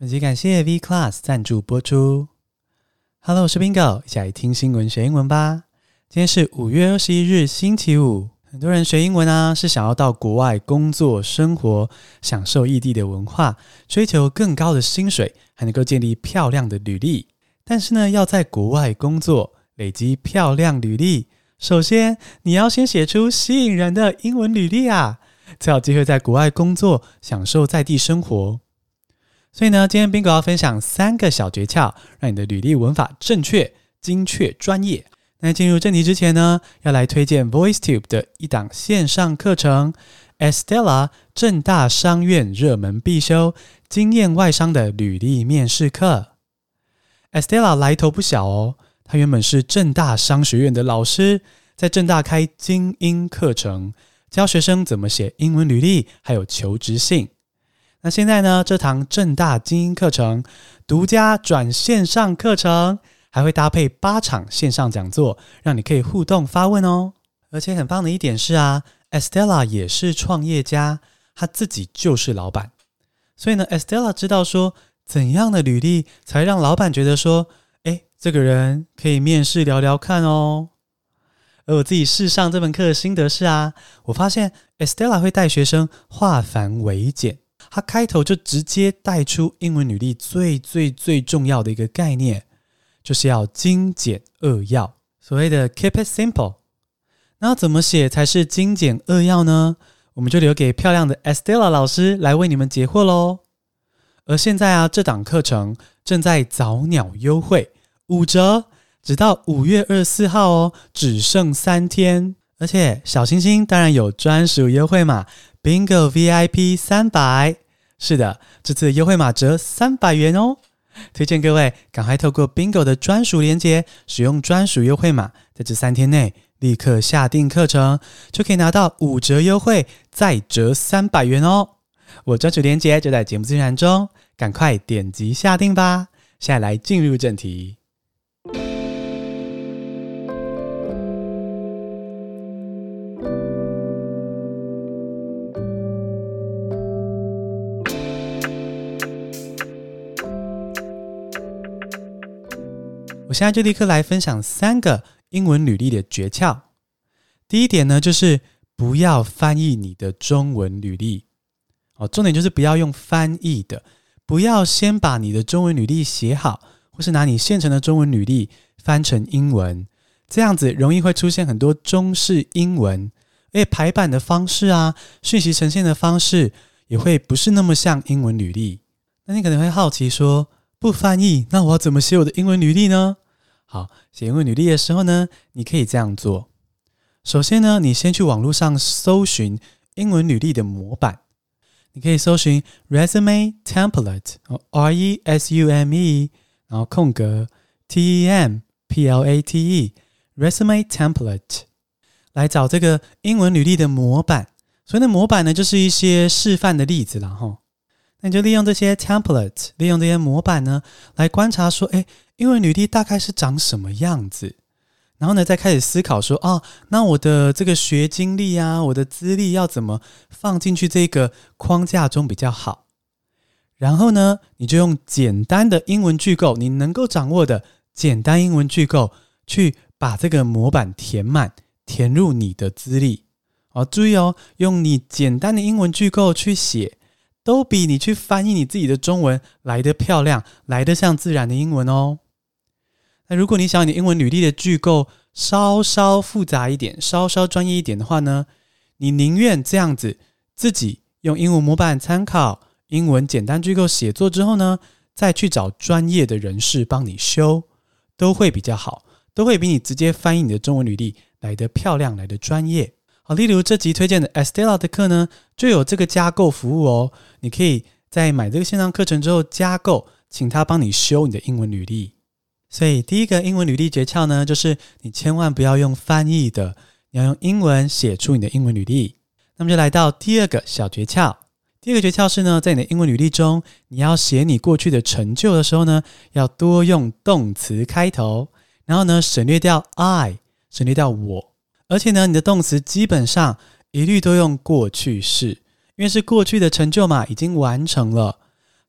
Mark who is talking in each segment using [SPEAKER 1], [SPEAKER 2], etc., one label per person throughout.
[SPEAKER 1] 本集感谢 V Class 赞助播出。Hello，我是 Bingo，一起来听新闻学英文吧。今天是五月二十一日，星期五。很多人学英文啊，是想要到国外工作、生活，享受异地的文化，追求更高的薪水，还能够建立漂亮的履历。但是呢，要在国外工作，累积漂亮履历，首先你要先写出吸引人的英文履历啊，才有机会在国外工作，享受在地生活。所以呢，今天 Bingo 要分享三个小诀窍，让你的履历文法正确、精确、专业。那进入正题之前呢，要来推荐 VoiceTube 的一档线上课程，Estella 正大商院热门必修经验外商的履历面试课。Estella 来头不小哦，她原本是正大商学院的老师，在正大开精英课程，教学生怎么写英文履历，还有求职信。那现在呢，这堂正大精英课程独家转线上课程，还会搭配八场线上讲座，让你可以互动发问哦。而且很棒的一点是啊，Estella 也是创业家，她自己就是老板，所以呢，Estella 知道说怎样的履历才让老板觉得说，哎，这个人可以面试聊聊看哦。而我自己试上这门课的心得是啊，我发现 Estella 会带学生化繁为简。他开头就直接带出英文履历最最最重要的一个概念，就是要精简扼要，所谓的 keep it simple。那怎么写才是精简扼要呢？我们就留给漂亮的 Estella 老师来为你们解惑喽。而现在啊，这档课程正在早鸟优惠，五折，直到五月二十四号哦，只剩三天。而且小星星当然有专属优惠码。Bingo VIP 三百，是的，这次优惠码折三百元哦。推荐各位赶快透过 Bingo 的专属链接，使用专属优惠码，在这三天内立刻下订课程，就可以拿到五折优惠，再折三百元哦。我专属链接就在节目资讯栏中，赶快点击下订吧。现在来进入正题。我现在就立刻来分享三个英文履历的诀窍。第一点呢，就是不要翻译你的中文履历。哦，重点就是不要用翻译的，不要先把你的中文履历写好，或是拿你现成的中文履历翻成英文，这样子容易会出现很多中式英文，而且排版的方式啊，讯息呈现的方式也会不是那么像英文履历。那你可能会好奇说，不翻译，那我要怎么写我的英文履历呢？好，写英文履历的时候呢，你可以这样做。首先呢，你先去网络上搜寻英文履历的模板。你可以搜寻 resume template，R E S U M E，然后空格 T E M P L A T E，resume template，来找这个英文履历的模板。所以那模板呢，就是一些示范的例子了哈。那你就利用这些 template，利用这些模板呢，来观察说，哎，英文履历大概是长什么样子？然后呢，再开始思考说，哦，那我的这个学经历啊，我的资历要怎么放进去这个框架中比较好？然后呢，你就用简单的英文句构，你能够掌握的简单英文句构，去把这个模板填满，填入你的资历。哦，注意哦，用你简单的英文句构去写。都比你去翻译你自己的中文来得漂亮，来得像自然的英文哦。那如果你想你英文履历的句构稍稍复杂一点，稍稍专业一点的话呢，你宁愿这样子自己用英文模板参考英文简单句构写作之后呢，再去找专业的人士帮你修，都会比较好，都会比你直接翻译你的中文履历来得漂亮，来得专业。好，例如这集推荐的 Estella 的课呢，就有这个加购服务哦。你可以在买这个线上课程之后加购，请他帮你修你的英文履历。所以第一个英文履历诀窍呢，就是你千万不要用翻译的，你要用英文写出你的英文履历。那么就来到第二个小诀窍。第二个诀窍是呢，在你的英文履历中，你要写你过去的成就的时候呢，要多用动词开头，然后呢，省略掉 I，省略掉我。而且呢，你的动词基本上一律都用过去式，因为是过去的成就嘛，已经完成了。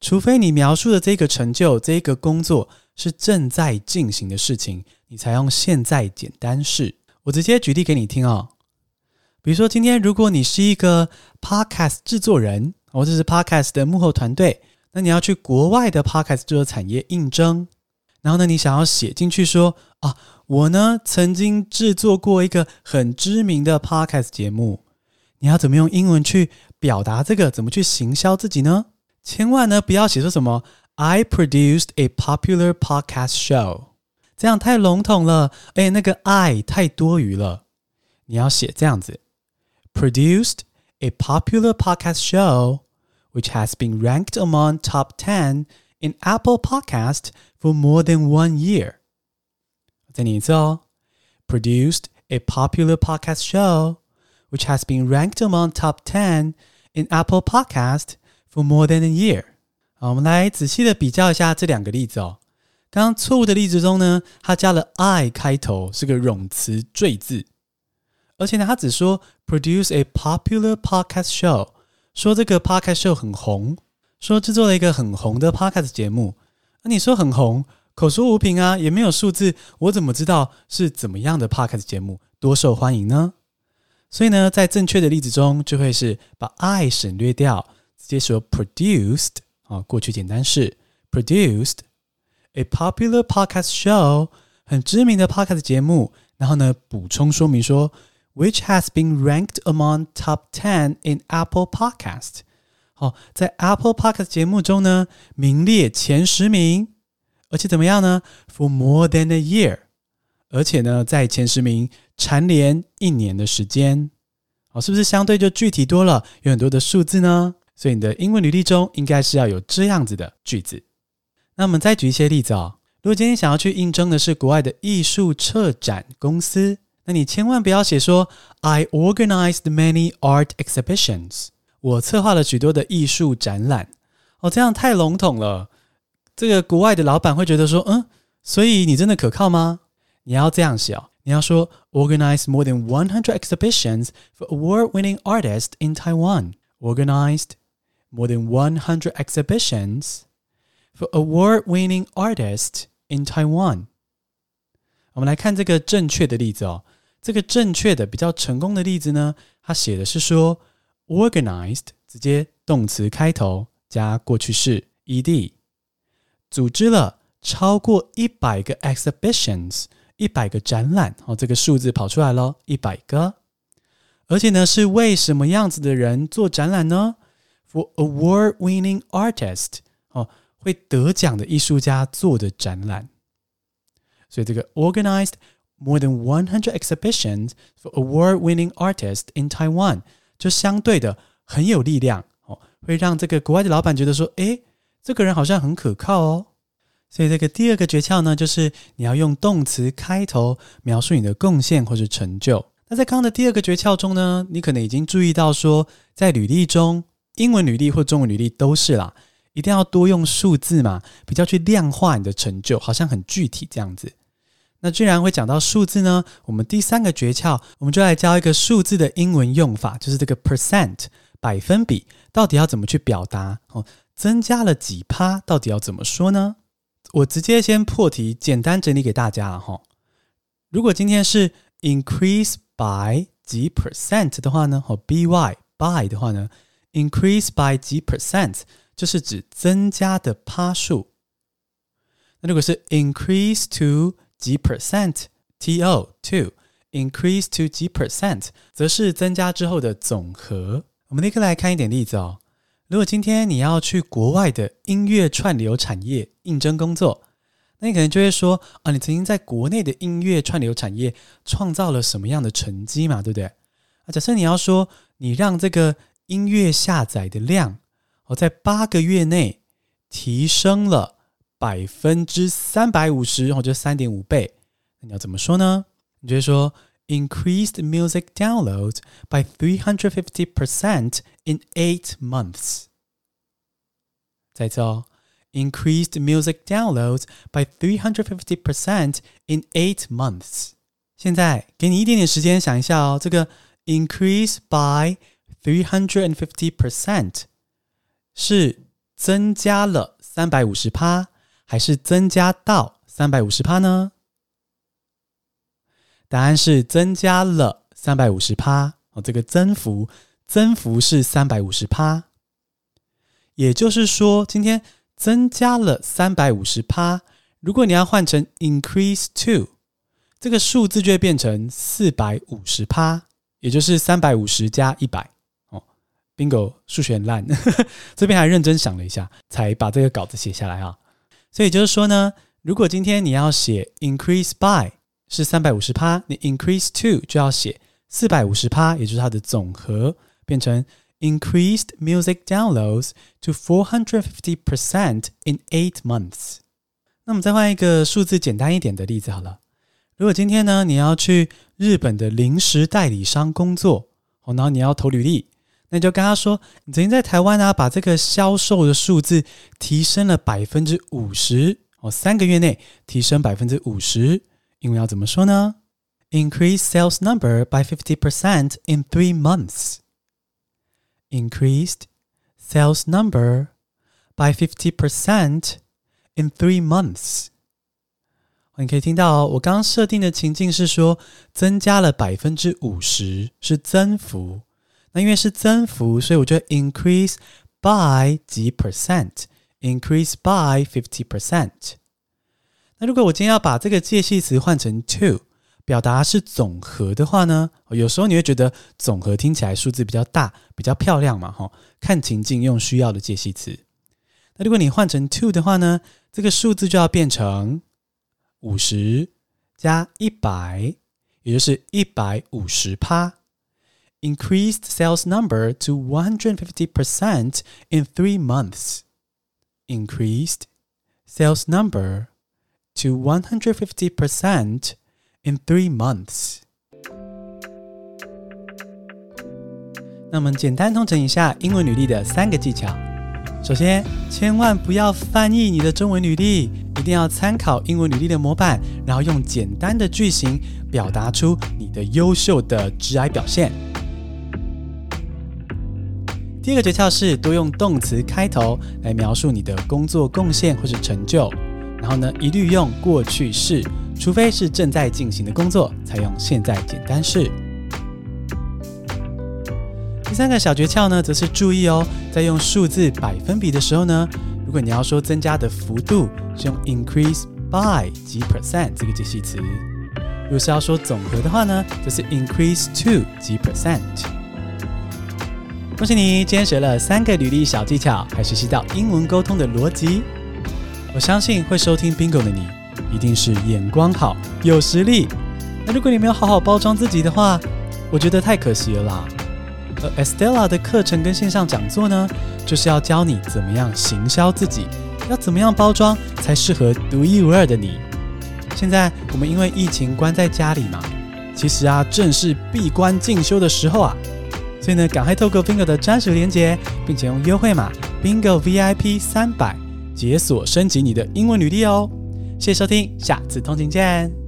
[SPEAKER 1] 除非你描述的这个成就、这个工作是正在进行的事情，你才用现在简单式。我直接举例给你听哦。比如说，今天如果你是一个 podcast 制作人，或者是 podcast 的幕后团队，那你要去国外的 podcast 制作产业应征，然后呢，你想要写进去说啊，我呢曾经制作过一个很知名的 podcast 节目，你要怎么用英文去表达这个？怎么去行销自己呢？千万呢不要写说什么 I produced a popular podcast show，这样太笼统了，哎，那个 I 太多余了，你要写这样子。produced a popular podcast show, which has been ranked among top 10 in Apple Podcast for more than one year. 再念一次哦，produced a popular podcast show, which has been ranked among top 10 in Apple Podcast for more than a year. 好，我们来仔细的比较一下这两个例子哦。刚刚错误的例子中呢，它加了 I 开头，是个冗词赘字。而且呢，他只说 produce a popular podcast show，说这个 podcast show 很红，说制作了一个很红的 podcast 节目。那你说很红， 口说无凭啊，也没有数字，我怎么知道是怎么样的 podcast 节目多受欢迎呢？所以呢，在正确的例子中，就会是把 I 省略掉，直接说 produced 啊，过去简单式 produced a popular podcast show，很知名的 podcast 节目。然后呢，补充说明说。Which has been ranked among top ten in Apple Podcast。好，在 Apple Podcast 节目中呢，名列前十名，而且怎么样呢？For more than a year，而且呢，在前十名蝉联一年的时间。好，是不是相对就具体多了？有很多的数字呢？所以你的英文履历中应该是要有这样子的句子。那我们再举一些例子哦。如果今天想要去应征的是国外的艺术策展公司。那你千万不要写说 I organized many art exhibitions，我策划了许多的艺术展览。哦，这样太笼统了。这个国外的老板会觉得说，嗯，所以你真的可靠吗？你要这样写哦，你要说 organized more than one hundred exhibitions for award-winning artists in Taiwan. Organized more than one hundred exhibitions for award-winning artists in Taiwan. 我们来看这个正确的例子哦。这个正确的比较成功的例子呢，他写的是说，organized 直接动词开头加过去式 ed， 组织了超过一百个 exhibitions，一百个展览，哦，这个数字跑出来了，一百个，而且呢是为什么样子的人做展览呢？For award-winning artist，哦，会得奖的艺术家做的展览，所以这个 organized。More than one hundred exhibitions for award-winning artists in Taiwan，就相对的很有力量哦，会让这个国外的老板觉得说，诶，这个人好像很可靠哦。所以这个第二个诀窍呢，就是你要用动词开头描述你的贡献或是成就。那在刚刚的第二个诀窍中呢，你可能已经注意到说，在履历中，英文履历或中文履历都是啦，一定要多用数字嘛，比较去量化你的成就，好像很具体这样子。那既然会讲到数字呢，我们第三个诀窍，我们就来教一个数字的英文用法，就是这个 percent 百分比，到底要怎么去表达？哦，增加了几趴，到底要怎么说呢？我直接先破题，简单整理给大家哈。如果今天是 increase by 几 percent 的话呢，哦，by by 的话呢，increase by 几 percent 就是指增加的趴数。那如果是 increase to 几 percent，to to increase to 几 percent，则是增加之后的总和。我们立刻来看一点例子哦。如果今天你要去国外的音乐串流产业应征工作，那你可能就会说啊，你曾经在国内的音乐串流产业创造了什么样的成绩嘛，对不对？啊，假设你要说你让这个音乐下载的量哦，在八个月内提升了。百分之三百五十，或者三点五倍，那你要怎么说呢？你就会说 increased music downloads by three hundred fifty percent in eight months。再一次哦，increased music downloads by three hundred fifty percent in eight months。现在给你一点点时间想一下哦，这个 increase by three hundred and fifty percent 是 增加了三百五十趴，还是增加到三百五十趴呢？ 答案是增加了三百五十趴哦，这个增幅增幅是三百五十趴，也就是说，今天增加了三百五十趴。如果你要换成 increase to，这个数字就会变成四百五十趴，也就是三百五十加一百哦。Bingo，数学很烂，这边还认真想了一下，才把这个稿子写下来啊。所以就是说呢，如果今天你要写 increase by。是三百五十趴，你 increase to 就要写四百五十趴，也就是它的总和，变成 increased music downloads to four hundred fifty percent in eight months。那我们再换一个数字简单一点的例子好了。如果今天呢，你要去日本的零时代理商工作，哦，然后你要投履历，那你就跟他说，你曾经在台湾啊，把这个销售的数字提升了百分之五十，哦，三个月内提升百分之五十。英文要怎么说呢？Increase sales number by fifty percent in three months. Increased sales number by fifty percent in three months. 你可以听到哦，我刚刚设定的情境是说增加了百分之五十，是增幅。那因为是增幅，所以我就 increase by 几 percent，increase by fifty percent。 那如果我今天要把这个介系词换成 to，表达是总和的话呢？有时候你会觉得总和听起来数字比较大，比较漂亮嘛，哈。看情境用需要的介系词。那如果你换成 to 的话呢，这个数字就要变成五十加一百，也就是一百五十趴。Increased sales number to one hundred fifty percent in three months. Increased sales number. To one hundred fifty percent in three months。那我们简单统整一下英文履历的三个技巧。首先，千万不要翻译你的中文履历，一定要参考英文履历的模板，然后用简单的句型表达出你的优秀的职涯表现。第二个诀窍是多用动词开头来描述你的工作贡献或是成就。然后呢，一律用过去式，除非是正在进行的工作，才用现在简单式。第三个小诀窍呢，则是注意哦，在用数字百分比的时候呢，如果你要说增加的幅度，是用 increase by 几 percent 这个介系词；如果是要说总和的话呢，则是 increase to 几 percent。恭喜你，今天学了三个履历小技巧，还学习到英文沟通的逻辑。我相信会收听 Bingo 的你，一定是眼光好、有实力。那如果你没有好好包装自己的话，我觉得太可惜了啦。而 Estella 的课程跟线上讲座呢，就是要教你怎么样行销自己，要怎么样包装才适合独一无二的你。现在我们因为疫情关在家里嘛，其实啊，正是闭关进修的时候啊，所以呢，赶快透过 Bingo 的专属链接，并且用优惠码 Bingo VIP 三百。解锁升级你的英文履历哦！谢谢收听，下次通勤见。